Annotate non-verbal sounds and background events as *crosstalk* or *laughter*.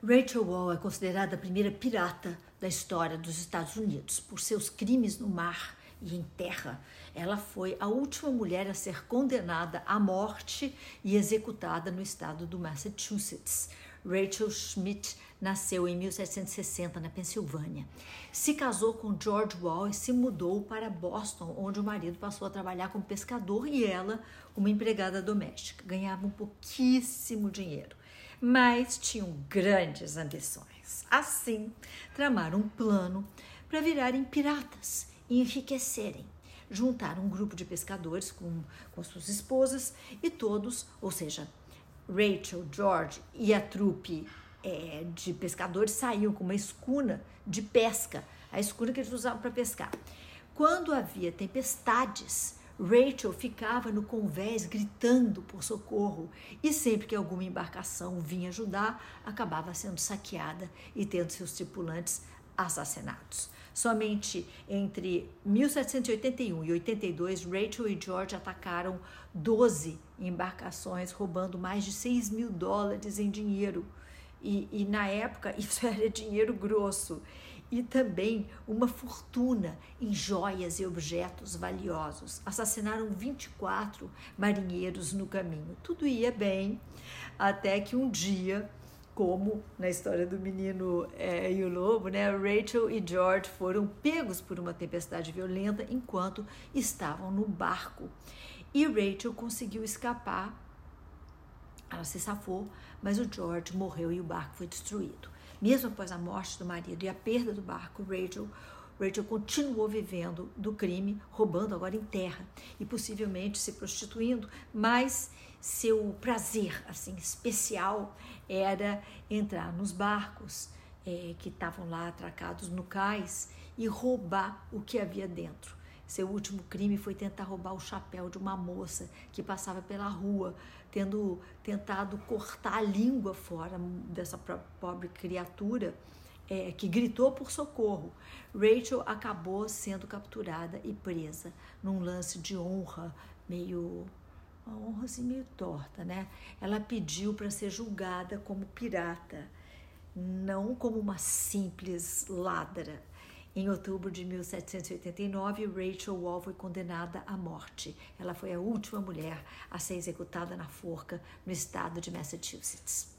Rachel Wall é considerada a primeira pirata da história dos Estados Unidos por seus crimes no mar e em terra. Ela foi a última mulher a ser condenada à morte e executada no estado do Massachusetts. Rachel Schmidt nasceu em 1760 na Pensilvânia. Se casou com George Wall e se mudou para Boston, onde o marido passou a trabalhar como pescador e ela uma empregada doméstica. Ganhavam pouquíssimo dinheiro mas tinham grandes ambições. Assim, tramaram um plano para virarem piratas e enriquecerem. Juntaram um grupo de pescadores com, com suas esposas e todos, ou seja, Rachel, George e a trupe é, de pescadores saíam com uma escuna de pesca, a escuna que eles usavam para pescar. Quando havia tempestades, Rachel ficava no convés gritando por socorro e sempre que alguma embarcação vinha ajudar, acabava sendo saqueada e tendo seus tripulantes assassinados. Somente entre 1781 e 82, Rachel e George atacaram 12 embarcações, roubando mais de 6 mil dólares em dinheiro. E, e na época *laughs* isso era dinheiro grosso e também uma fortuna em joias e objetos valiosos. Assassinaram 24 marinheiros no caminho. Tudo ia bem, até que um dia, como na história do menino é, e o lobo, né, Rachel e George foram pegos por uma tempestade violenta enquanto estavam no barco. E Rachel conseguiu escapar. Ela se safou, mas o George morreu e o barco foi destruído. Mesmo após a morte do marido e a perda do barco, Rachel, Rachel continuou vivendo do crime, roubando agora em terra e possivelmente se prostituindo, mas seu prazer assim especial era entrar nos barcos é, que estavam lá atracados no cais e roubar o que havia dentro. Seu último crime foi tentar roubar o chapéu de uma moça que passava pela rua, tendo tentado cortar a língua fora dessa pobre criatura é, que gritou por socorro. Rachel acabou sendo capturada e presa num lance de honra meio uma honra assim meio torta, né? Ela pediu para ser julgada como pirata, não como uma simples ladra. Em outubro de 1789, Rachel Wall foi condenada à morte. Ela foi a última mulher a ser executada na forca no estado de Massachusetts.